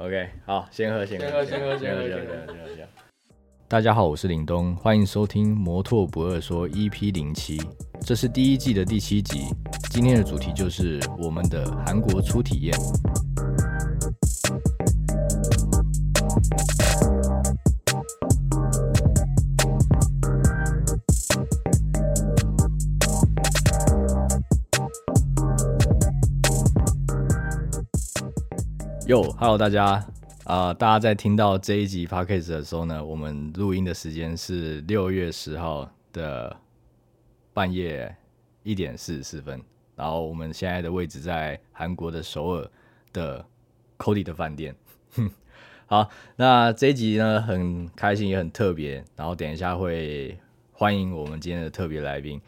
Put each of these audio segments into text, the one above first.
OK，好，先喝，先先喝先喝先喝先先喝先喝先喝。大家好，我是林东，欢迎收听《摩托不二说》EP 零七，这是第一季的第七集。今天的主题就是我们的韩国初体验。哟，Hello，大家啊、大家在听到这一集 Podcast 的时候呢，我们录音的时间是六月十号的半夜一点四十四分，然后我们现在的位置在韩国的首尔的 Cody 的饭店。好，那这一集呢很开心也很特别，然后等一下会欢迎我们今天的特别来宾。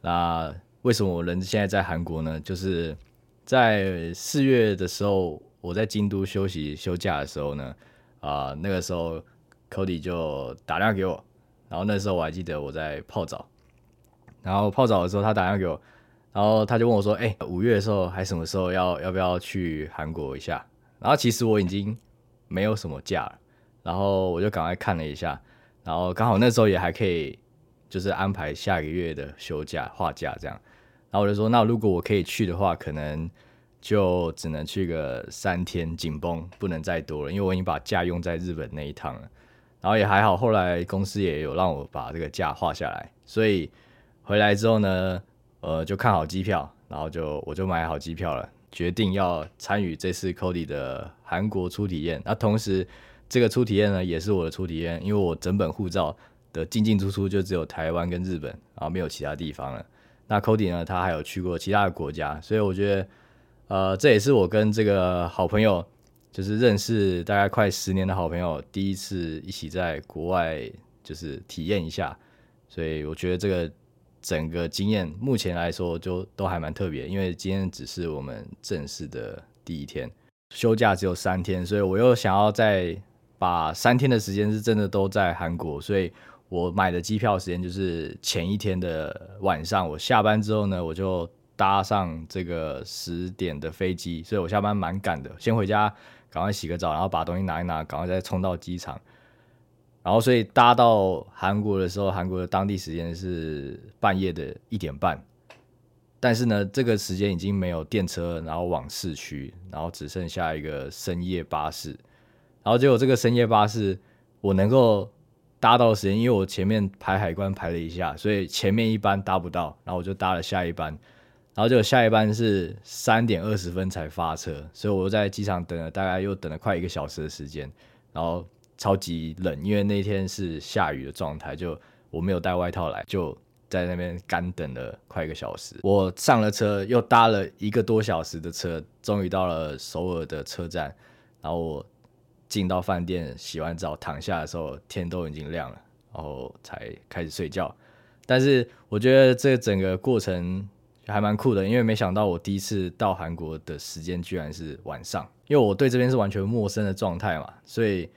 那为什么我人现在在韩国呢？就是在四月的时候，我在京都休息休假的时候呢，啊、那个时候 Cody 就打电话给我，然后那时候我还记得我在泡澡，然后泡澡的时候他打电话给我，然后他就问我说：“哎、五月的时候还什么时候要要不要去韩国一下？”然后其实我已经没有什么假了，然后我就赶快看了一下，然后刚好那时候也还可以，就是安排下个月的休假画假这样。然后我就说，那如果我可以去的话，可能就只能去个三天，紧绷，不能再多了，因为我已经把假用在日本那一趟了。然后也还好，后来公司也有让我把这个假画下来，所以回来之后呢，呃，就看好机票，然后就我就买好机票了，决定要参与这次 Cody 的韩国初体验。那同时，这个初体验呢，也是我的初体验，因为我整本护照的进进出出就只有台湾跟日本，然后没有其他地方了。那 Cody 呢，他还有去过其他的国家，所以我觉得，呃，这也是我跟这个好朋友，就是认识大概快十年的好朋友，第一次一起在国外就是体验一下，所以我觉得这个整个经验目前来说就都还蛮特别，因为今天只是我们正式的第一天，休假只有三天，所以我又想要再把三天的时间是真的都在韩国，所以我买的机票时间就是前一天的晚上，我下班之后呢，我就搭上这个十点的飞机，所以我下班蛮赶的，先回家赶快洗个澡，然后把东西拿一拿，赶快再冲到机场。然后，所以搭到韩国的时候，韩国的当地时间是半夜的一点半，但是呢，这个时间已经没有电车，然后往市区，然后只剩下一个深夜巴士。然后结果这个深夜巴士我能够搭到的时间，因为我前面排海关排了一下，所以前面一班搭不到，然后我就搭了下一班，然后就下一班是三点二十分才发车，所以我又在机场等了大概又等了快一个小时的时间，然后超级冷，因为那天是下雨的状态，就我没有带外套来，就在那边干等了快一个小时。我上了车，又搭了一个多小时的车，终于到了首尔的车站，然后我进到饭店洗完澡躺下的时候，天都已经亮了，然后才开始睡觉。但是我觉得这整个过程还蛮酷的，因为没想到我第一次到韩国的时间居然是晚上，因为我对这边是完全陌生的状态嘛，所以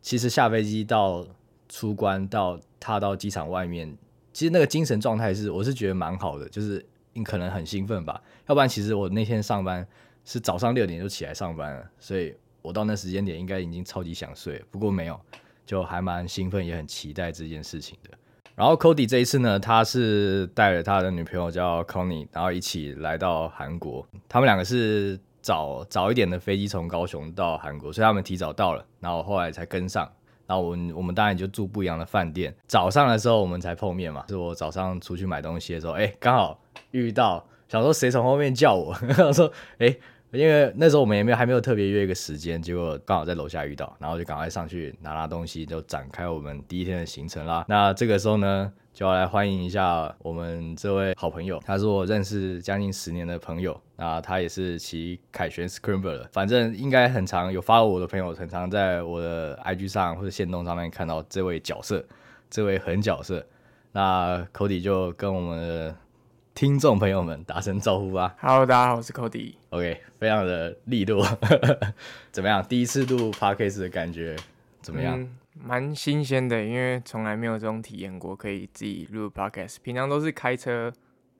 其实下飞机到出关到踏到机场外面，其实那个精神状态是我是觉得蛮好的，就是你可能很兴奋吧，要不然其实我那天上班是早上六点就起来上班了，所以我到那时间点应该已经超级想睡，不过没有，就还蛮兴奋，也很期待这件事情的。然后 Cody 这一次呢，他是带了他的女朋友叫 Connie，然后一起来到韩国。他们两个是早早一点的飞机从高雄到韩国，所以他们提早到了，然后后来才跟上。然后我们我们当然就住不一样的饭店。早上的时候我们才碰面嘛，是我早上出去买东西的时候，哎，刚好遇到，想说谁从后面叫我，我说哎。因为那时候我们也没有还没有特别约一个时间，结果刚好在楼下遇到，然后就赶快上去拿拿东西，就展开我们第一天的行程啦。那这个时候呢，就要来欢迎一下我们这位好朋友，他是我认识将近十年的朋友，那他也是骑凯旋 Scramble 的，反正应该很常有发我的朋友，很常在我的 IG 上或者线动上面看到这位角色，这位狠角色。那 Cody 就跟我们的听众朋友们打声招呼吧。Hello，大家好，我是 Cody。OK，非常的利落，怎么样？第一次录 Podcast 的感觉怎么样？嗯，蛮新鲜的，因为从来没有这种体验过，可以自己录 podcast。平常都是开车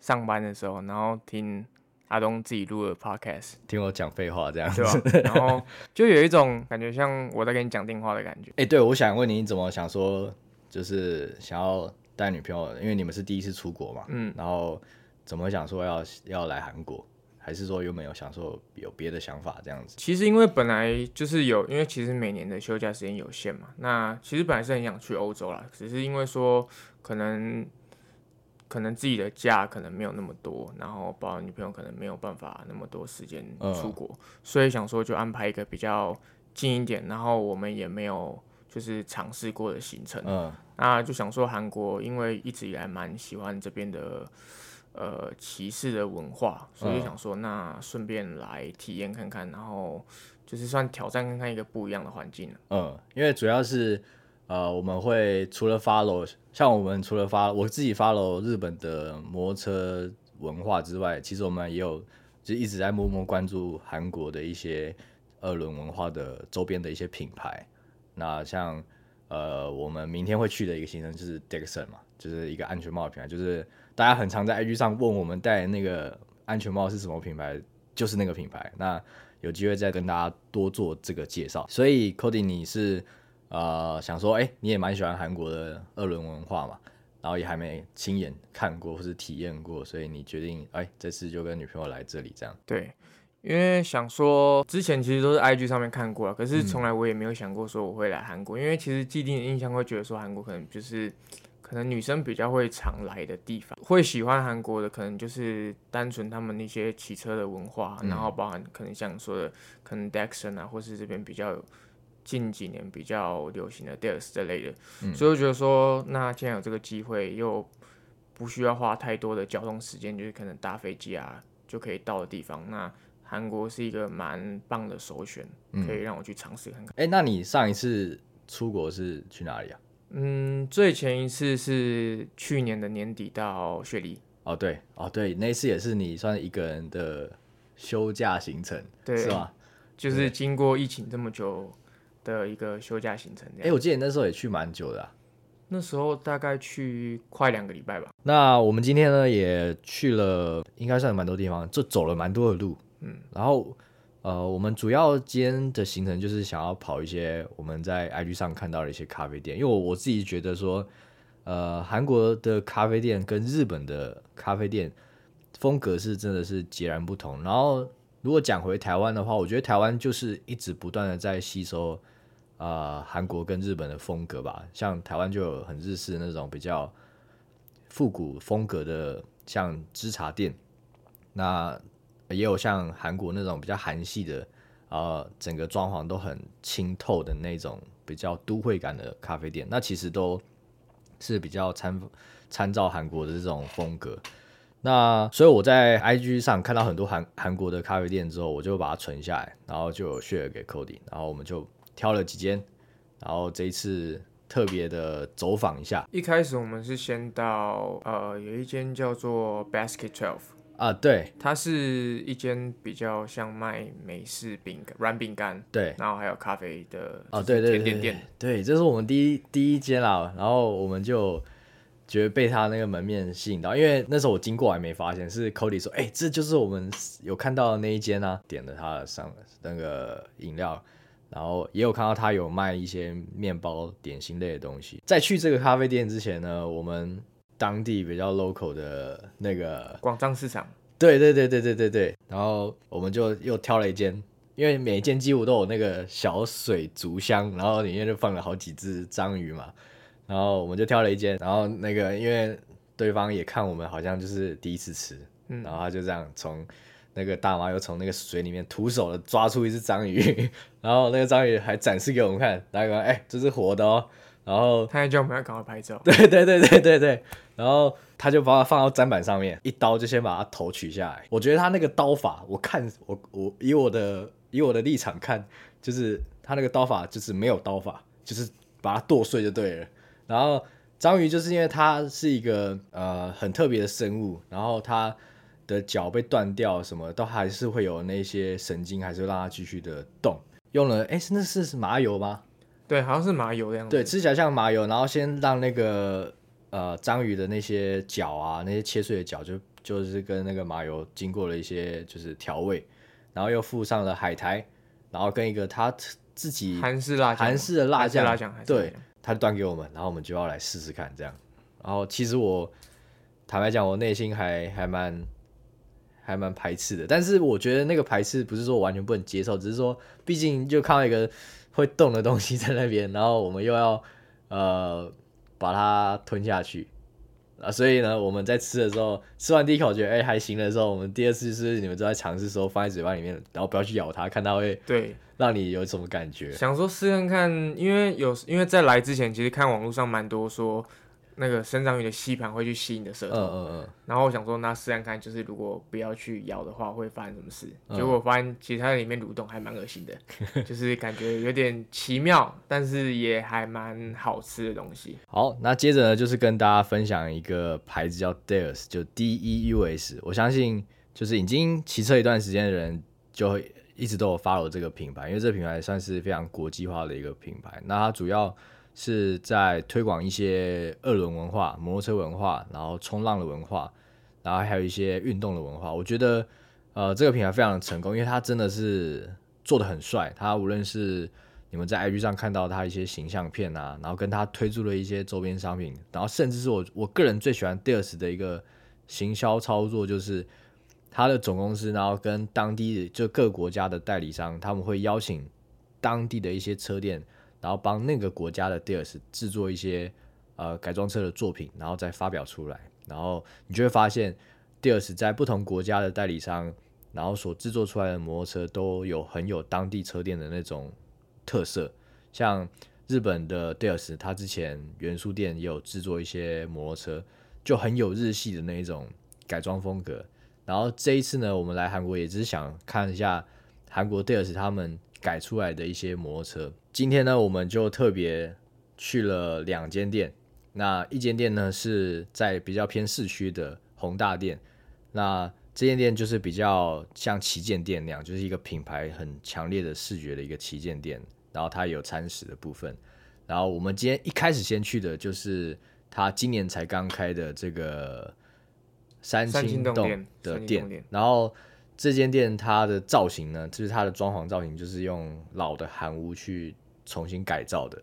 上班的时候，然后听阿东自己录的 podcast，听我讲废话这样子对。吧？然后就有一种感觉像我在跟你讲电话的感觉。哎、对，我想问你，你怎么想说，就是想要带女朋友，因为你们是第一次出国嘛，嗯，然后怎么想说要要来韩国，还是说有没有想说有别的想法这样子？其实因为本来就是有，因为其实每年的休假时间有限嘛，那其实本来是很想去欧洲啦，只是因为说可能可能自己的假可能没有那么多，然后包括女朋友可能没有办法那么多时间嗯出国，所以想说就安排一个比较近一点，然后我们也没有就是尝试过的行程，嗯。那就想说韩国，因为一直以来蛮喜欢这边的呃歧视的文化，所以就想说那顺便来体验看看，然后就是算挑战看看一个不一样的环境了。嗯，因为主要是呃，我们会除了 follow，像我们除了发我自己 follow 日本的摩托车文化之外，其实我们也有就一直在默默关注韩国的一些二轮文化的周边的一些品牌。那像呃，我们明天会去的一个行程就是 Dixon 嘛，就是一个安全帽的品牌，就是大家很常在 IG 上问我们戴那个安全帽是什么品牌，就是那个品牌。那有机会再跟大家多做这个介绍。所以 Cody 你是呃想说，哎、你也蛮喜欢韩国的二轮文化嘛，然后也还没亲眼看过或是体验过，所以你决定哎、这次就跟女朋友来这里这样。对，因为想说之前其实都是 IG 上面看过了，可是从来我也没有想过说我会来韩国，因为其实既定的印象会觉得说韩国可能就是可能女生比较会常来的地方，会喜欢韩国的可能就是单纯他们那些骑车的文化，然后包含可能像你说的可能 Dexon 啊，或是这边比较近几年比较流行的 Dex 这类的，所以我觉得说那既然有这个机会又。不需要花太多的交通时间，就是可能搭飞机啊就可以到的地方。那韩国是一个蛮棒的首选，可以让我去尝试看看。哎、那你上一次出国是去哪里啊？嗯，最前一次是去年的年底到雪梨，哦，对，哦对，那一次也是你算一个人的休假行程，对是吧？就是经过疫情这么久的一个休假行程这哎、样。我记得你那时候也去蛮久的、啊。那时候大概去快两个礼拜吧。那我们今天呢也去了，应该算蛮多地方，就走了蛮多的路。嗯，然后呃，我们主要今天的行程就是想要跑一些我们在 IG 上看到的一些咖啡店，因为我我自己觉得说，呃，韩国的咖啡店跟日本的咖啡店风格是真的是截然不同。然后如果讲回台湾的话，我觉得台湾就是一直不断的在吸收。呃，韩国跟日本的风格吧，像台湾就有很日式那种比较复古风格的，像芝茶店，那也有像韩国那种比较韩系的，呃，整个装潢都很清透的那种比较都会感的咖啡店，那其实都是比较参参照韩国的这种风格。那所以我在 IG 上看到很多韩韩国的咖啡店之后，我就把它存下来，然后就有 share 给 Cody，然后我们就挑了几间，然后这一次特别的走访一下一开始我们是先到呃有一间叫做 Basket Twelve，啊，对它是一间比较像卖美式饼干、软饼干，对，然后还有咖啡的哦，对对对对甜点店。对，这是我们第一第一间啦，然后我们就觉得被他那个门面吸引到，因为那时候我经过还没发现，是 Cody 说，哎、这就是我们有看到的那一间啊，点了他的上那个饮料，然后也有看到他有卖一些面包、点心类的东西。在去这个咖啡店之前呢，我们当地比较 local 的那个广藏市场，对对对对对对对，然后我们就又挑了一间，因为每一间几乎都有那个小水族箱，然后里面就放了好几只章鱼嘛，然后我们就挑了一间，然后那个因为对方也看我们好像就是第一次吃，嗯。然后他就这样从那个大妈又从那个水里面徒手的抓出一只章鱼，然后那个章鱼还展示给我们看，然后说哎这是活的哦，然后他还叫我们要赶快拍照。对对对对对对，然后他就把它放到砧板上面，一刀就先把它头取下来。我觉得他那个刀法，我看我我以我的以我的立场看，就是他那个刀法就是没有刀法，就是把它剁碎就对了。然后章鱼就是因为它是一个呃很特别的生物，然后它的脚被断掉，什么都还是会有那些神经，还是让它继续的动。用了哎，那是是麻油吗？对，好像是麻油的样子。对，吃起来像麻油，然后先让那个呃章鱼的那些脚啊，那些切碎的脚就就是跟那个麻油经过了一些就是调味，然后又附上了海苔，然后跟一个他自己韩式辣酱，韩式的辣酱，对，他就端给我们，然后我们就要来试试看这样。然后其实我坦白讲，我内心还还蛮还蛮排斥的，但是我觉得那个排斥不是说完全不能接受，只是说毕竟就看到一个会动的东西在那边，然后我们又要呃把它吞下去。啊，所以呢，我们在吃的时候，吃完第一口觉得哎、还行的时候，我们第二次是你们都在尝试的时候放在嘴巴里面，然后不要去咬它，看它会对，让你有什么感觉。想说试看看，因为有因为在来之前，其实看网络上蛮多说那个生长鱼的吸盘会去吸你的舌头，嗯嗯嗯，然后我想说那试看看，就是如果不要去咬的话，会发生什么事？嗯结果我发现其实它在里面蠕动还蛮恶心的，就是感觉有点奇妙，但是也还蛮好吃的东西。好，那接着呢，就是跟大家分享一个牌子叫 Deus，就 D E U S。我相信就是已经骑车一段时间的人，就会一直都有 follow 这个品牌，因为这个品牌算是非常国际化的一个品牌。那它主要是在推广一些二轮文化、摩托车文化，然后冲浪的文化，然后还有一些运动的文化。我觉得呃这个品牌非常成功，因为它真的是做的很帅。它无论是你们在 IG 上看到它一些形象片啊，然后跟它推出了一些周边商品，然后甚至是我我个人最喜欢 Deus 的一个行销操作，就是它的总公司，然后跟当地的就各国家的代理商，他们会邀请当地的一些车店，然后帮那个国家的 Dears 制作一些呃改装车的作品，然后再发表出来，然后你就会发现，Dears 在不同国家的代理商，然后所制作出来的摩托车都有很有当地车店的那种特色，像日本的 Dears，它之前元素店也有制作一些摩托车，就很有日系的那一种改装风格。然后这一次呢，我们来韩国也只是想看一下韩国 Dears 他们改出来的一些摩托车。今天呢，我们就特别去了两间店，那一间店呢是在比较偏市区的宏大店，那这间店就是比较像旗舰店那样，就是一个品牌很强烈的视觉的一个旗舰店，然后它有餐食的部分。然后我们今天一开始先去的就是它今年才刚开的这个三三清洞的店店，然后这间店它的造型呢，就是它的装潢造型，就是用老的韩屋去重新改造的。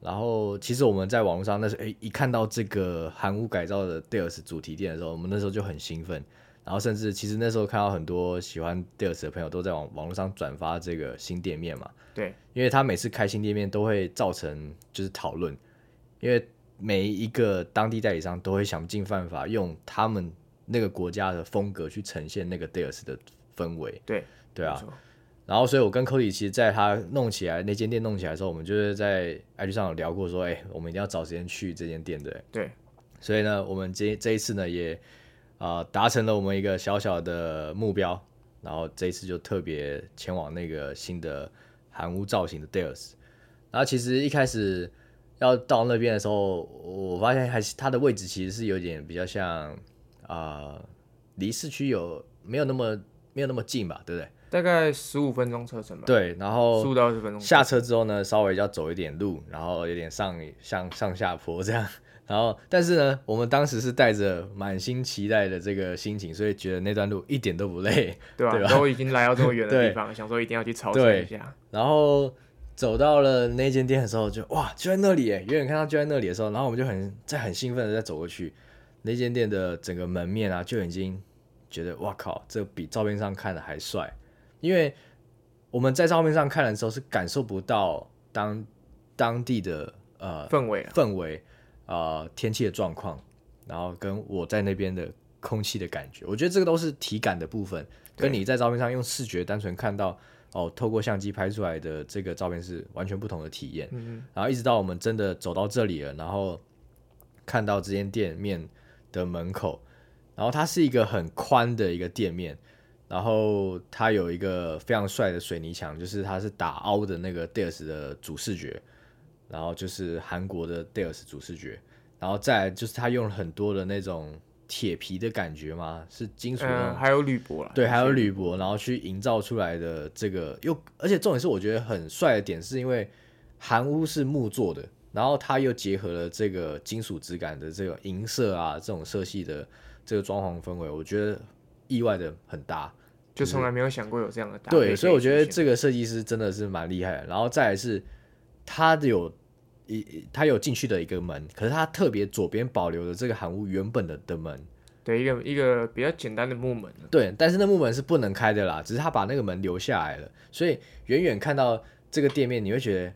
然后其实我们在网络上那时候，哎，一看到这个韩屋改造的 Deus 主题店的时候，我们那时候就很兴奋。然后甚至其实那时候看到很多喜欢 Deus 的朋友都在网网络上转发这个新店面嘛，对，因为他每次开新店面都会造成就是讨论，因为每一个当地代理商都会想尽办法用他们那个国家的风格去呈现那个 Deus 的氛围。对，对啊然后所以我跟 Cody 其实在他弄起来那间店弄起来的时候，我们就是在 IG 上有聊过说，哎、我们一定要找时间去这间店的。对，所以呢，我们这这一次呢也啊、呃达成了我们一个小小的目标，然后这一次就特别前往那个新的韩屋造型的 Deus。然后其实一开始要到那边的时候，我发现还是它的位置其实是有点比较像啊，离、市区有没有那么没有那么近吧，对不对？大概十五分钟车程吧，对，然后十五到二十分钟。下车之后呢，稍微要走一点路，然后有点上上上下坡这样。然后，但是呢，我们当时是带着满心期待的这个心情，所以觉得那段路一点都不累。对吧、都已经来到这么远的地方，想说一定要去朝圣一下。然后走到了那间店的时候就，哇，就在那里耶！远远看到就在那里的时候，然后我们就很在很兴奋的在走过去，那间店的整个门面啊，就已经觉得哇靠，这比照片上看的还帅，因为我们在照片上看的时候是感受不到当当地的呃氛围啊，氛围、呃天气的状况，然后跟我在那边的空气的感觉，我觉得这个都是体感的部分，跟你在照片上用视觉单纯看到哦，透过相机拍出来的这个照片是完全不同的体验。嗯，然后一直到我们真的走到这里了，然后看到这间店面的门口，然后它是一个很宽的一个店面，然后它有一个非常帅的水泥墙，就是它是打凹的那个 Deus 的主视觉，然后就是韩国的 Deus 主视觉，然后再来就是它用了很多的那种铁皮的感觉嘛，是金属嗯，还有铝箔啦，对，还有铝，铝箔，然后去营造出来的这个又，而且重点是我觉得很帅的点，是因为韩屋是木做的，然后它又结合了这个金属质感的这个银色啊这种色系的这个装潢氛围，我觉得意外的很搭。就从来没有想过有这样的搭配对，所以我觉得这个设计师真的是蛮厉害的。然后再来是，他有一它有进去的一个门，可是它特别左边保留了这个韩屋原本的的门，对一个一个比较简单的木门啊对，但是那木门是不能开的啦，只是他把那个门留下来了，所以远远看到这个店面，你会觉得，哎、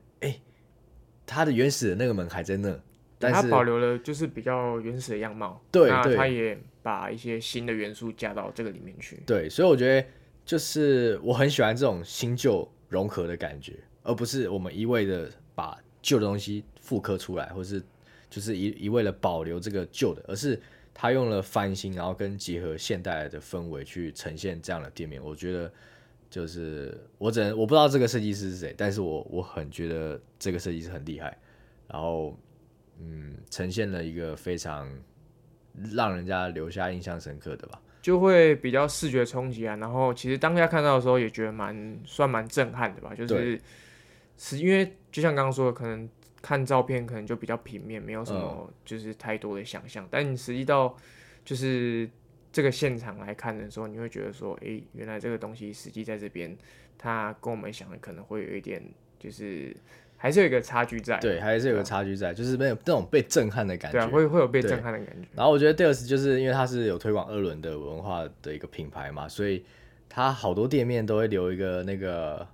它的原始的那个门还在那，但是它保留了就是比较原始的样貌，对对它也把一些新的元素加到这个里面去。对，所以我觉得就是我很喜欢这种新旧融合的感觉，而不是我们一味的把旧的东西复刻出来，或是就是一一味的保留这个旧的，而是他用了翻新，然后跟结合现代的氛围去呈现这样的店面。我觉得就是我只能我不知道这个设计师是谁，但是我我很觉得这个设计师很厉害，然后嗯，呈现了一个非常让人家留下印象深刻的吧。就会比较视觉冲击啊，然后其实当下看到的时候也觉得蛮算蛮震撼的吧，就是是因为就像刚刚说的，可能看照片可能就比较平面，没有什嗯么就是太多的想象，但你实际到就是这个现场来看的时候，你会觉得说，诶，原来这个东西实际在这边，它跟我们想的可能会有一点就是还是有一个差距在，对，还是有个差距在，就是没有那种被震撼的感觉。对啊，会会有被震撼的感觉，然后我觉得 Deus 就是因为它是有推广二轮的文化的一个品牌嘛，所以它好多店面都会留一个那个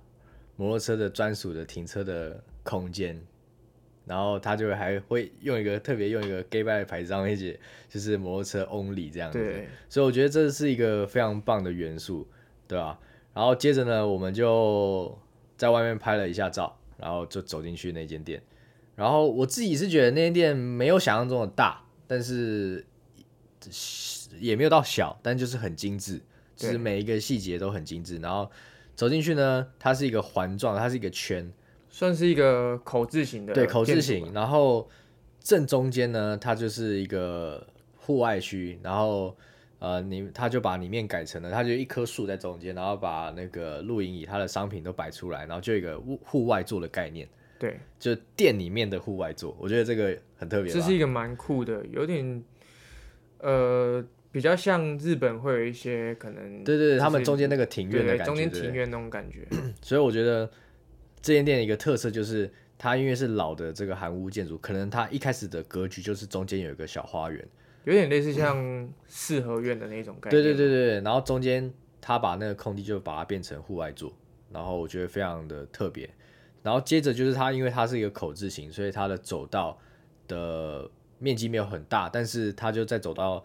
摩托车的专属的停车的空间，然后他就还会用一个特别用一个 gay bye 的牌子上面写就是摩托车 only 这样子。对，所以我觉得这是一个非常棒的元素，对吧、然后接着呢，我们就在外面拍了一下照，然后就走进去那间店。然后我自己是觉得那间店没有想象中的大，但是也没有到小，但就是很精致，就是每一个细节都很精致。然后走进去呢，它是一个环状，它是一个圈，算是一个口字形的对，口字建筑形。然后正中间呢，它就是一个户外区，然后呃，你他就把里面改成了，它就一棵树在中间，然后把那个露营椅它的商品都摆出来，然后就一个户户外做的概念，对，就店里面的户外做，我觉得这个很特别。这是一个蛮酷的，有点呃比较像日本会有一些可能对对对，他们中间那个庭院的感觉，庭院那种感觉，所以我觉得这间店的一个特色就是，它因为是老的这个韩屋建筑，可能它一开始的格局就是中间有一个小花园。有点类似像四合院的那种概念。对对对对，对然后中间他把那个空地就把它变成户外做，然后我觉得非常的特别。然后接着就是它，因为它是一个口字形，所以它的走道的面积没有很大，但是它就在走道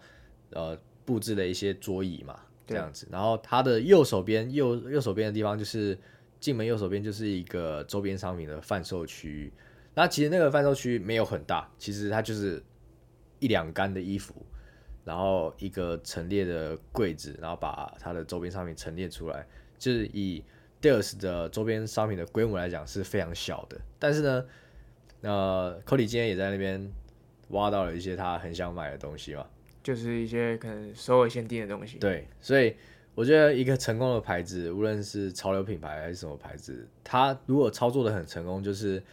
呃布置了一些桌椅嘛，这对样子。然后它的右手边右右手边的地方就是进门右手边就是一个周边商品的贩售区域。那其实那个贩售区没有很大，其实它就是一两杆的衣服，然后一个陈列的柜子，然后把它的周边商品陈列出来，就是以 Deus 的周边商品的规模来讲是非常小的。但是呢，呃，Cody 今天也在那边挖到了一些他很想买的东西嘛。就是一些可能首尔限定的东西。对，所以我觉得一个成功的牌子，无论是潮流品牌还是什么牌子，它如果操作的很成功，就是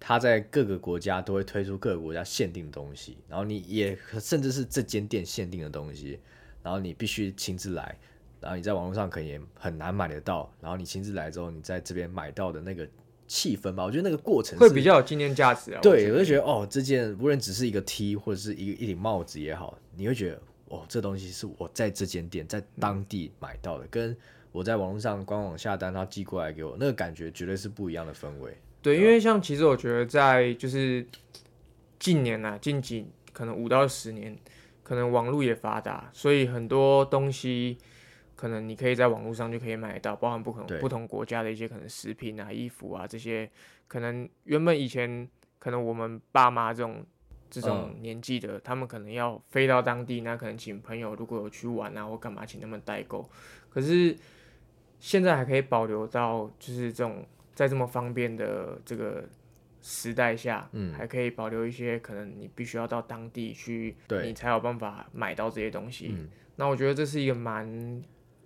它在各个国家都会推出各个国家限定的东西，然后你也甚至是这间店限定的东西，然后你必须亲自来，然后你在网络上可能也很难买得到，然后你亲自来之后，你在这边买到的那个气氛吧，我觉得那个过程会比较有纪念价值啊。对，我我就觉得哦，这件无论只是一个 T 或者是一一顶帽子也好，你会觉得哦，这东西是我在这间店在当地买到的，跟我在网络上官网下单，他寄过来给我，那个感觉绝对是不一样的氛围。对，因为像其实我觉得在就是近年啊，近几可能五到十年，可能网络也发达，所以很多东西可能你可以在网络上就可以买到，包含不可能不同国家的一些可能食品啊、衣服啊这些，可能原本以前可能我们爸妈这种。这种年纪的，他们可能要飞到当地，那可能请朋友如果有去玩啊或干嘛，请他们代购。可是现在还可以保留到，就是这种在这么方便的这个时代下，嗯还可以保留一些可能你必须要到当地去，对你才有办法买到这些东西。嗯那我觉得这是一个蛮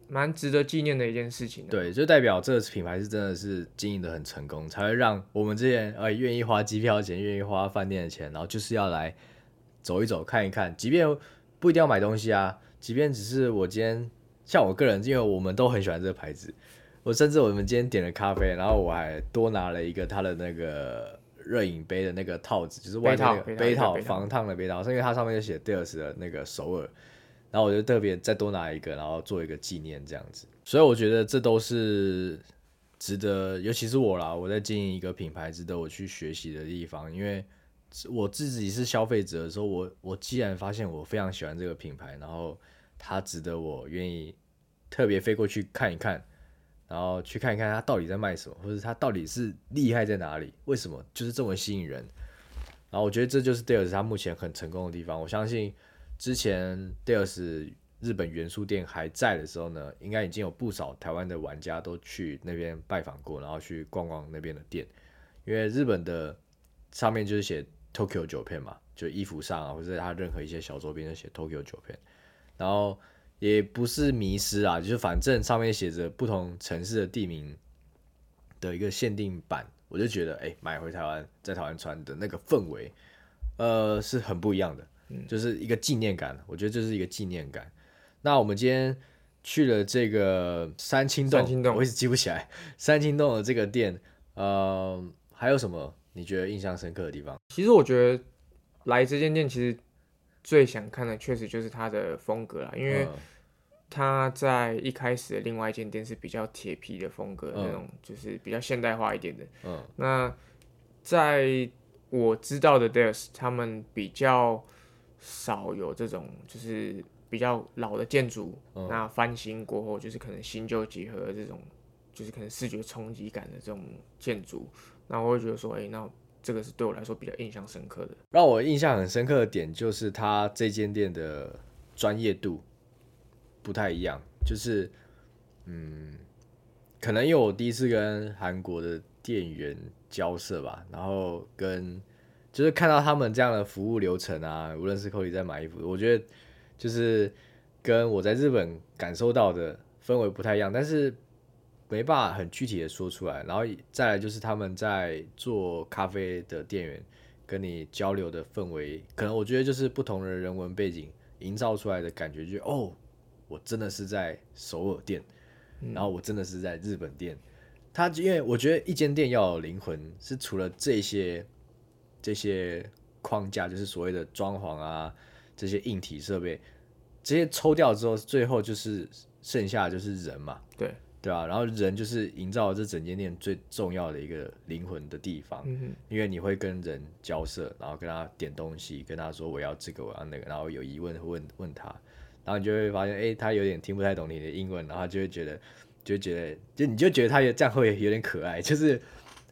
蛮值得纪念的一件事情、啊。对，就代表这个品牌是真的是经营的很成功，才会让我们这些人呃愿意花机票钱，愿意花饭店的钱，然后就是要来走一走看一看，即便不一定要买东西啊，即便只是我今天像我个人，因为我们都很喜欢这个牌子，我甚至我们今天点了咖啡，然后我还多拿了一个它的那个热饮杯的那个套子，就是外面那个杯套杯套防烫的杯套，是因为它上面就写 Deals 的那个首尔，然后我就特别再多拿一个，然后做一个纪念这样子。所以我觉得这都是值得，尤其是我啦，我在经营一个品牌，值得我去学习的地方。因为我自己是消费者的时候，我我既然发现我非常喜欢这个品牌，然后它值得我愿意特别飞过去看一看，然后去看一看它到底在卖什么，或者它到底是厉害在哪里，为什么就是这么吸引人。然后我觉得这就是 Deals 它目前很成功的地方。我相信之前 Deals 日本元素店还在的时候呢，应该已经有不少台湾的玩家都去那边拜访过，然后去逛逛那边的店，因为日本的上面就是写 Tokyo 九片嘛，就衣服上啊，或者它任何一些小周边就写 Tokyo 九片，然后也不是迷失啊，就是反正上面写着不同城市的地名的一个限定版，我就觉得哎、买回台湾在台湾穿的那个氛围，呃，是很不一样的，就是一个纪念感，我觉得这是一个纪念感。那我们今天去了这个三清洞，三清洞我一直记不起来 三清洞的这个店，呃，还有什么你觉得印象深刻的地方？其实我觉得来这间店其实最想看的确实就是它的风格啦，因为嗯它在一开始的另外一间店是比较铁皮的风格，嗯那种就是比较现代化一点的。嗯那在我知道的 Deus，他们比较少有这种就是比较老的建筑，嗯那翻新过后就是可能新旧结合这种，就是可能视觉冲击感的这种建筑，那我会觉得说，哎、那这个是对我来说比较印象深刻的。让我印象很深刻的点就是它这间店的专业度不太一样，就是嗯，可能因为我第一次跟韩国的店员交涉吧，然后跟就是看到他们这样的服务流程啊，无论是 Cody 在买衣服，我觉得就是跟我在日本感受到的氛围不太一样，但是没办法很具体的说出来。然后再来就是他们在做咖啡的店员跟你交流的氛围，可能我觉得就是不同的人文背景营造出来的感觉就，哦，我真的是在首尔店，然后我真的是在日本店。他因为我觉得一间店要有灵魂，是除了这些这些框架，就是所谓的装潢啊，这些硬体设备，这些抽掉之后，最后就是剩下的就是人嘛，对，对吧、然后人就是营造这整间店最重要的一个灵魂的地方，嗯因为你会跟人交涉，然后跟他点东西，跟他说我要这个我要那个，然后有疑问问问他，然后你就会发现，哎、他有点听不太懂你的英文，然后他就会觉得，就会觉得，就你就觉得他有这样会有点可爱。就是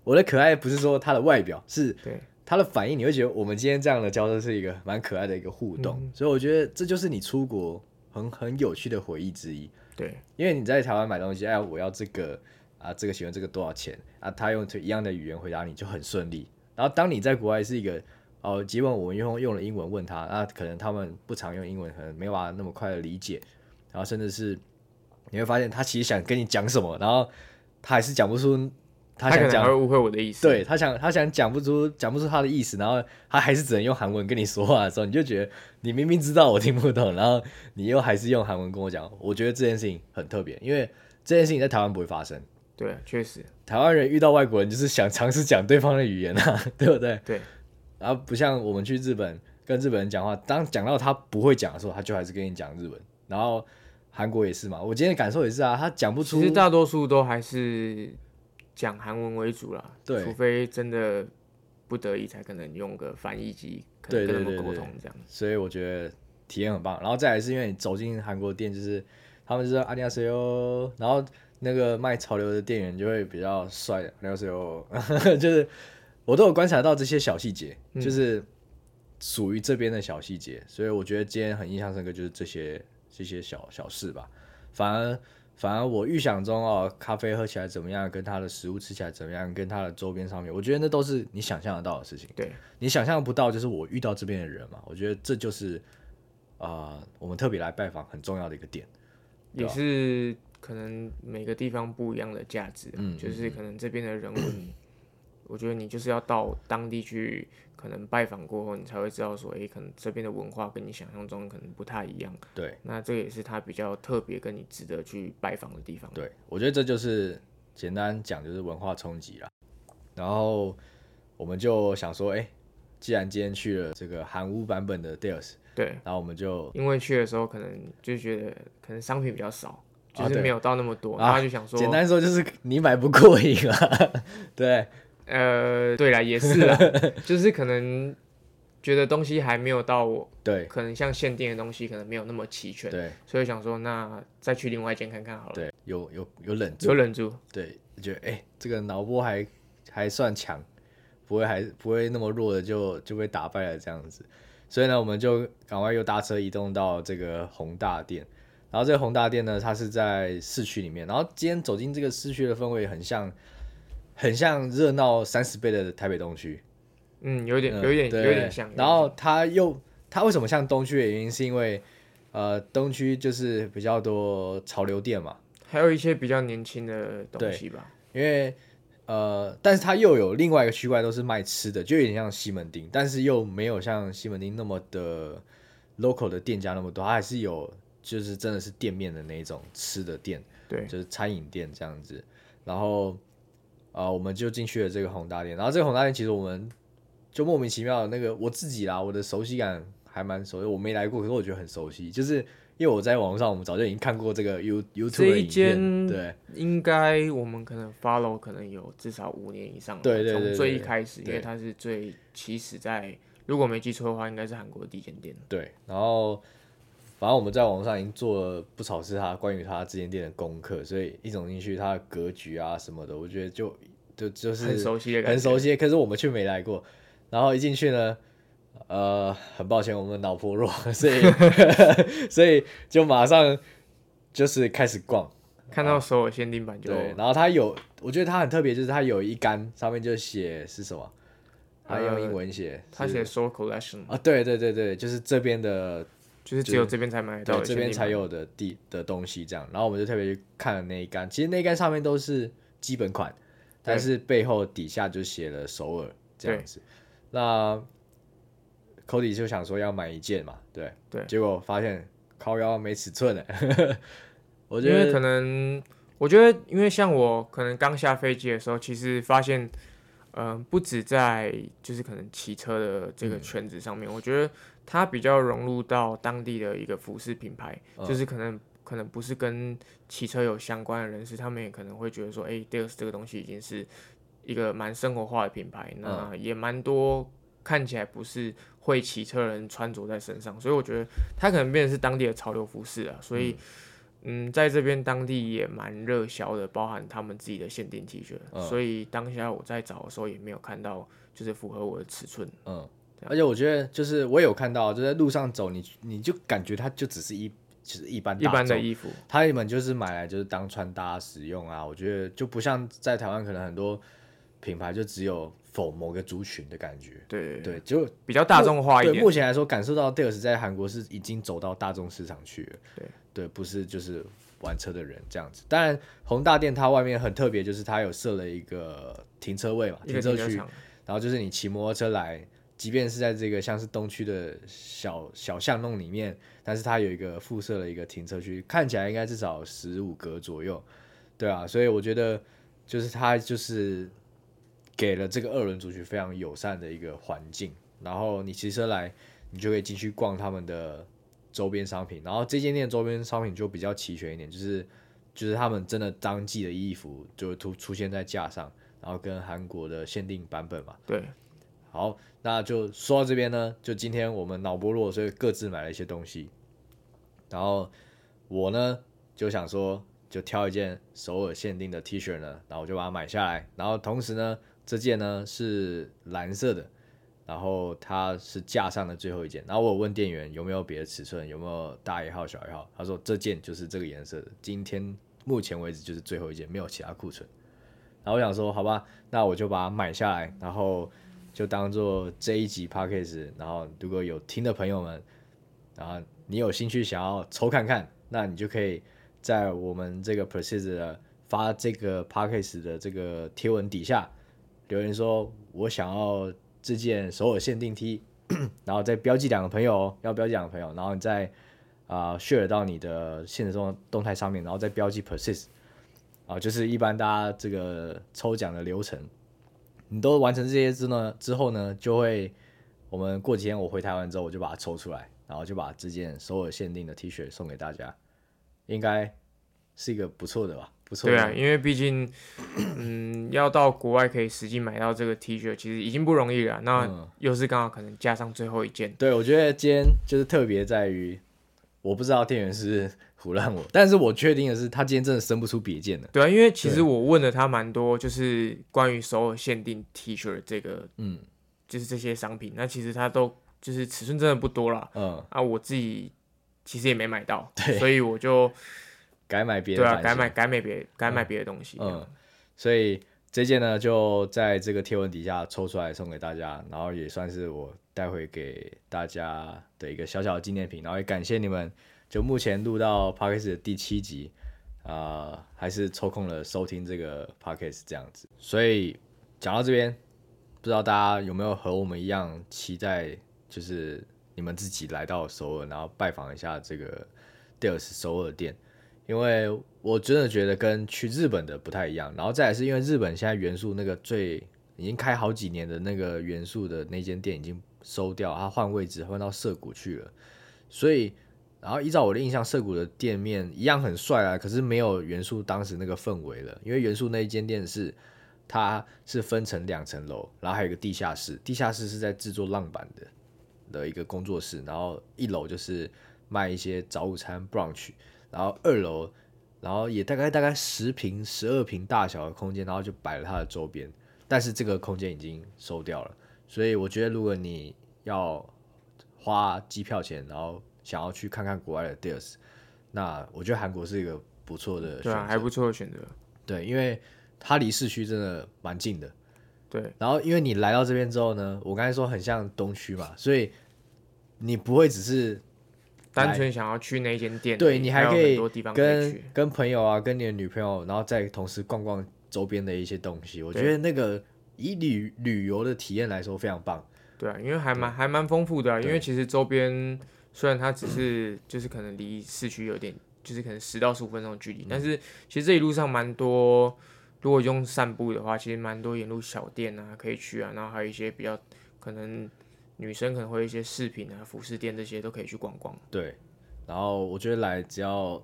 我的可爱不是说他的外表，是对，他的反应，你会觉得我们今天这样的交流是一个蛮可爱的一个互动，嗯所以我觉得这就是你出国很很有趣的回忆之一。对，因为你在台湾买东西，哎，我要这个啊，这个喜欢这个多少钱啊？他用一样的语言回答你就很顺利。然后当你在国外是一个哦，即便我们用用了英文问他，那可能他们不常用英文，可能没有办法那么快的理解，然后甚至是你会发现他其实想跟你讲什么，然后他还是讲不出他想讲会误会我的意思。对他想他想讲不出讲不出他的意思，然后他还是只能用韩文跟你说话的时候，你就觉得你明明知道我听不懂，然后你又还是用韩文跟我讲，我觉得这件事情很特别，因为这件事情在台湾不会发生。对，确实，台湾人遇到外国人就是想尝试讲对方的语言啊，对不对？对。然后不像我们去日本跟日本人讲话，当讲到他不会讲的时候，他就还是跟你讲日文。然后韩国也是嘛，我今天的感受也是啊，他讲不出其实大多数都还是讲韩文为主啦，对除非真的不得已才可能用个翻译机，可能对跟他们沟通这样。所以我觉得体验很棒。然后再来是因为你走进韩国店，就是他们就说阿尼亚塞哟，然后那个卖潮流的店员就会比较帅，阿尼亚塞哟，就是我都有观察到这些小细节，嗯就是属于这边的小细节，所以我觉得今天很印象深刻，就是这些这些小小事吧。反而反而我预想中哦，咖啡喝起来怎么样，跟它的食物吃起来怎么样，跟它的周边上面，我觉得那都是你想象得到的事情。对，你想象不到，就是我遇到这边的人嘛。我觉得这就是啊、呃我们特别来拜访很重要的一个点。也啊是可能每个地方不一样的价值啊，嗯就是可能这边的人文我觉得你就是要到当地去，可能拜访过后，你才会知道说，诶，可能这边的文化跟你想象中可能不太一样。对，那这也是它比较特别跟你值得去拜访的地方。对，我觉得这就是简单讲就是文化冲击啦。然后我们就想说，哎，既然今天去了这个韩屋版本的 Deals，对，然后我们就因为去的时候可能就觉得可能商品比较少，就是对没有到那么多，啊然后就想说，简单说就是你买不过瘾啊。对呃，对啦，也是啦，就是可能觉得东西还没有到我，对可能像限定的东西可能没有那么齐全，对所以想说那再去另外一间看看好了。对，有有有忍住有，忍住，对，觉得哎、这个脑波还还算强，不会还不会那么弱的就就被打败了这样子。所以呢，我们就赶快又搭车移动到这个宏大店。然后这个宏大店呢，它是在市区里面。然后今天走进这个市区的氛围很像，很像热闹三十倍的台北东区，嗯，有点嗯有一点对有点像。然后它又它为什么像东区的原因，是因为呃东区就是比较多潮流店嘛，还有一些比较年轻的东西吧。因为呃，但是它又有另外一个区块都是卖吃的，就有点像西门町，但是又没有像西门町那么的 local 的店家那么多，它还是有就是真的是店面的那一种吃的店，对，就是餐饮店这样子。然后呃，我们就进去了这个宏大店，然后这个宏大店其实我们就莫名其妙的那个我自己啦，我的熟悉感还蛮熟悉，我没来过，可是我觉得很熟悉，就是因为我在网络上我们早就已经看过这个 You YouTube 的影片，间对。应该我们可能 follow 可能有至少五年以上了吧。对对对对从最一开始，因为它是最起始在，如果没记错的话，应该是韩国的第一间店。对，然后反正我们在网上已经做了不少次他关于他这间店的功课，所以一走进去，它的格局啊什么的，我觉得就就就是很熟悉的感觉，很熟悉。可是我们却没来过，然后一进去呢，呃，很抱歉，我们脑波弱，所以 所以就马上就是开始逛。看到所有限定版就对，然后它有，我觉得它很特别，就是它有一杆上面就写是什么，它用英文写，是他写 Soul Collection，啊，对对对对，就是这边的就是只有这边才买得到这边才。有的地的东西，这样。然后我们就特别去看了那一杆，其实那一杆上面都是基本款，但是背后底下就写了首尔这样子。那 Cody 就想说要买一件嘛，对对结果发现靠腰没尺寸的，我觉因为可能，我觉得，因为像我可能刚下飞机的时候，其实发现，嗯、不止在就是可能骑车的这嗯个圈子上面，我觉得它比较融入到当地的一个服饰品牌，嗯。就是可能可能不是跟骑车有相关的人士，他们也可能会觉得说，哎、d a l s 这个东西已经是一个蛮生活化的品牌，那嗯。也蛮多看起来不是会骑车的人穿着在身上，所以我觉得它可能变成是当地的潮流服饰啊，所以。嗯，在这边当地也蛮热销的，包含他们自己的限定 T 恤，嗯。所以当下我在找的时候也没有看到就是符合我的尺寸。嗯，而且我觉得就是我有看到，就在路上走，你你就感觉它就只是一就是一般一般的衣服，他们就是买来就是当穿搭使用啊，我觉得就不像在台湾可能很多品牌就只有否某个族群的感觉。对对对，就比较大众化一对点。目前来说，感受到 Deals 在韩国是已经走到大众市场去了。对对，不是就是玩车的人这样子。当然，宏大店它外面很特别，就是它有设了一个停车位嘛，停车区，然后就是你骑摩托车来，即便是在这个像是东区的小小巷弄里面，但是它有一个附设了一个停车区，看起来应该至少十五格左右，对啊，所以我觉得就是它就是给了这个二轮族群非常友善的一个环境，然后你骑车来，你就可以进去逛他们的周边商品，然后这间店周边商品就比较齐全一点，就是就是他们真的当季的衣服就会出出现在架上。然后跟韩国的限定版本嘛。对，好，那就说到这边呢，就今天我们脑波弱，所以各自买了一些东西。然后我呢就想说，就挑一件首尔限定的 T 恤呢，然后我就把它买下来。然后同时呢，这件呢是蓝色的，然后它是架上的最后一件。然后我问店员有没有别的尺寸，有没有大一号、小一号，他说这件就是这个颜色的，今天目前为止就是最后一件，没有其他库存。然后我想说，好吧，那我就把它买下来，然后就当做这一集 podcast。然后如果有听的朋友们，然后你有兴趣想要抽看看，那你就可以在我们这个 Precise 的发这个 podcast 的这个贴文底下留言说我想要这件首尔限定 T，然后再标记两个朋友哦，要标记两个朋友，然后你再啊、share 到你的现实中动态上面，然后再标记 persist 啊，就是一般大家这个抽奖的流程，你都完成这些之呢之后呢，就会我们过几天我回台湾之后，我就把它抽出来，然后就把这件首尔限定的 T 恤送给大家，应该是一个不错的吧？不错，对啊，因为毕竟，嗯，要到国外可以实际买到这个 T 恤，其实已经不容易了。那嗯又是刚好可能加上最后一件，对，我觉得今天就是特别在于，我不知道店员是胡乱我，但是我确定的是，他今天真的生不出别件了。对啊，因为其实我问了他蛮多，就是关于首尔限定 T 恤这个，嗯就是这些商品，那其实他都就是尺寸真的不多啦。嗯，啊，我自己其实也没买到，对 所以我就 改买别的对啊，改买改买别改买别的东西。嗯，所以这件呢就在这个贴文底下抽出来送给大家，然后也算是我带回给大家的一个小小的纪念品，然后也感谢你们，就目前录到 p o d c a s t 的第七集，啊，还是抽空了收听这个 p o d c a s t 这样子。所以讲到这边，不知道大家有没有和我们一样期待，就是你们自己来到首尔，然后拜访一下这个 Deals 首尔店。因为我真的觉得跟去日本的不太一样，然后再来是因为日本现在元素那个最已经开好几年的那个元素的那间店已经收掉，它换位置换到涩谷去了，所以然后依照我的印象，涩谷的店面一样很帅啊，可是没有元素当时那个氛围了，因为元素那一间店是它是分成两层楼，然后还有个地下室，地下室是在制作浪板的的一个工作室，然后一楼就是卖一些早午餐 brunch。然后二楼，然后也大概大概十平、十二平大小的空间，然后就摆了它的周边，但是这个空间已经收掉了，所以我觉得如果你要花机票钱，然后想要去看看国外的 deals，那我觉得韩国是一个不错的选择，对啊，还不错的选择。对，因为它离市区真的蛮近的，对，然后因为你来到这边之后呢，我刚才说很像东区嘛，所以你不会只是单纯想要去那间店，对你还可以跟。跟朋友啊，跟你的女朋友，然后再同时逛逛周边的一些东西。我觉得那个以旅旅游的体验来说非常棒。对啊，因为还蛮还蛮丰富的、啊，因为其实周边虽然它只是就是可能离市区有点，就是可能十到十五分钟的距离，嗯但是其实这一路上蛮多，如果用散步的话，其实蛮多沿路小店啊可以去啊，然后还有一些比较可能女生可能会有一些饰品啊、服饰店这些都可以去逛逛。对，然后我觉得来只要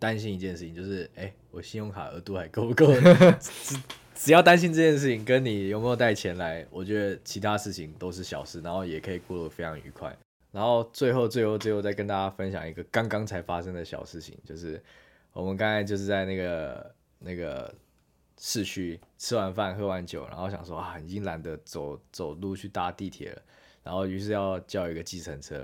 担心一件事情，就是哎、我信用卡额度还够不够？只只要担心这件事情，跟你有没有带钱来，我觉得其他事情都是小事，然后也可以过得非常愉快。然后最后最后最后再跟大家分享一个刚刚才发生的小事情，就是我们刚才就是在那个那个市区吃完饭喝完酒，然后想说啊，已经懒得走走路去搭地铁了，然后于是要叫一个计程车，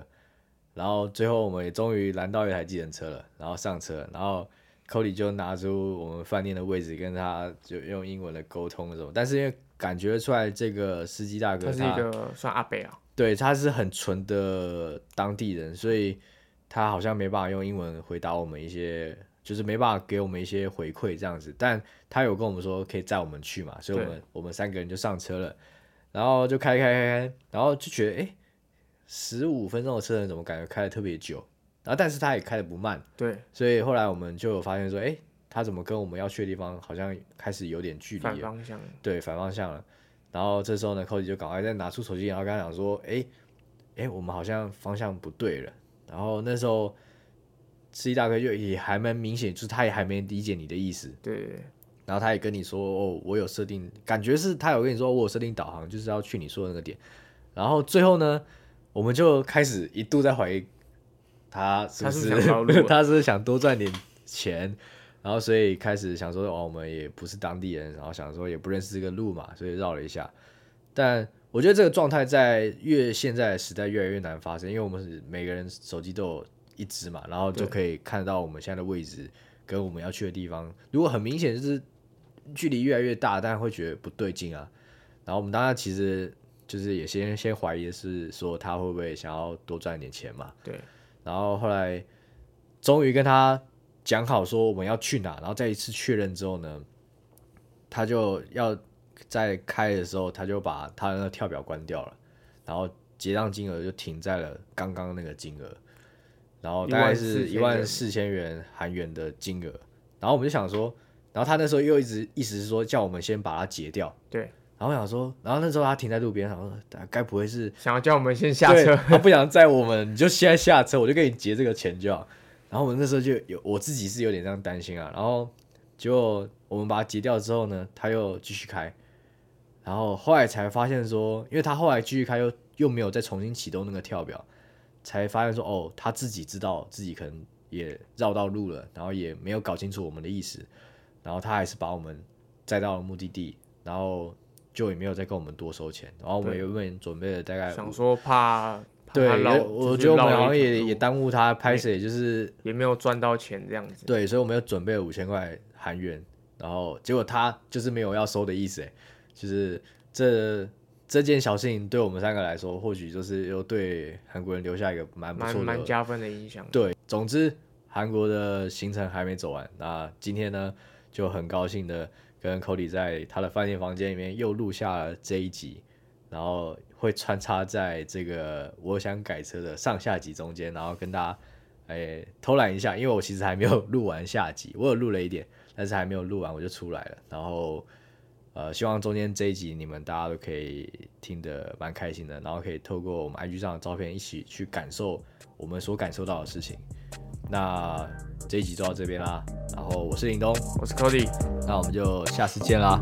然后最后我们也终于拦到一台计程车了，然后上车，然后 Cody 就拿出我们饭店的位置跟他就用英文的沟通什么，但是因为感觉出来这个司机大哥他是一个算阿北啊，对，他是很纯的当地人，所以他好像没办法用英文回答我们一些，就是没办法给我们一些回馈这样子。但他有跟我们说可以载我们去嘛，所以我们我们三个人就上车了，然后就开开开开，然后就觉得诶，十五分钟的车程怎么感觉开的特别久？然后但是他也开的不慢，对，所以后来我们就有发现说，诶，他怎么跟我们要去的地方好像开始有点距离了。反方向，对，反方向了。然后这时候呢，Cody 就赶快再拿出手机，然后跟他讲说：“哎，哎，我们好像方向不对了。”然后那时候司机大哥就也还蛮明显，就是他也还没理解你的意思。对然后他也跟你说：“哦，我有设定，感觉是他有跟你说我有设定导航，就是要去你说的那个点。”然后最后呢，我们就开始一度在怀疑他是不是 他是想多赚点钱，然后所以开始想说哦，我们也不是当地人，然后想说也不认识这个路嘛，所以绕了一下。但我觉得这个状态在越现在的时代越来越难发生，因为我们是每个人手机都有一只嘛，然后就可以看到我们现在的位置跟我们要去的地方。如果很明显就是距离越来越大，但会觉得不对劲啊。然后我们当然其实就是也先先怀疑的是说他会不会想要多赚点钱嘛。对，然后后来终于跟他讲好说我们要去哪，然后再一次确认之后呢，他就要在开的时候，他就把他的那个跳表关掉了，然后结账金额就停在了刚刚那个金额，然后大概是一万四千元。韩元的金额，然后我们就想说，然后他那时候又一直意思是说叫我们先把它结掉，对，然后我想说，然后那时候他停在路边，想说该不会是想要叫我们先下车，他不想载我们，你就现在下车，我就给你结这个钱就好。然后我那时候就有我自己是有点这样担心啊，然后结果我们把它截掉之后呢，他又继续开，然后后来才发现说，因为他后来继续开又又没有再重新启动那个跳表，才发现说哦，他自己知道自己可能也绕到路了，然后也没有搞清楚我们的意思，然后他还是把我们载到了目的地，然后就也没有再跟我们多收钱，然后我们原本准备了大概想说怕。对，我觉得我们好像也也耽误他拍摄，就是也没有赚到钱这样子。对，所以我们又准备了五千块韩元，然后结果他就是没有要收的意思，哎，就是这这件小事情对我们三个来说，或许就是又对韩国人留下一个蛮不错的、蛮加分的印象。对，总之韩国的行程还没走完，那今天呢就很高兴的跟 Cody 在他的饭店房间里面又录下了这一集。然后会穿插在这个我想改车的上下集中间，然后跟大家诶偷懒一下，因为我其实还没有录完下集，我有录了一点，但是还没有录完我就出来了。然后呃，希望中间这一集你们大家都可以听得蛮开心的，然后可以透过我们 IG 上的照片一起去感受我们所感受到的事情。那这一集就到这边啦，然后我是林东，我是 Cody，那我们就下次见啦。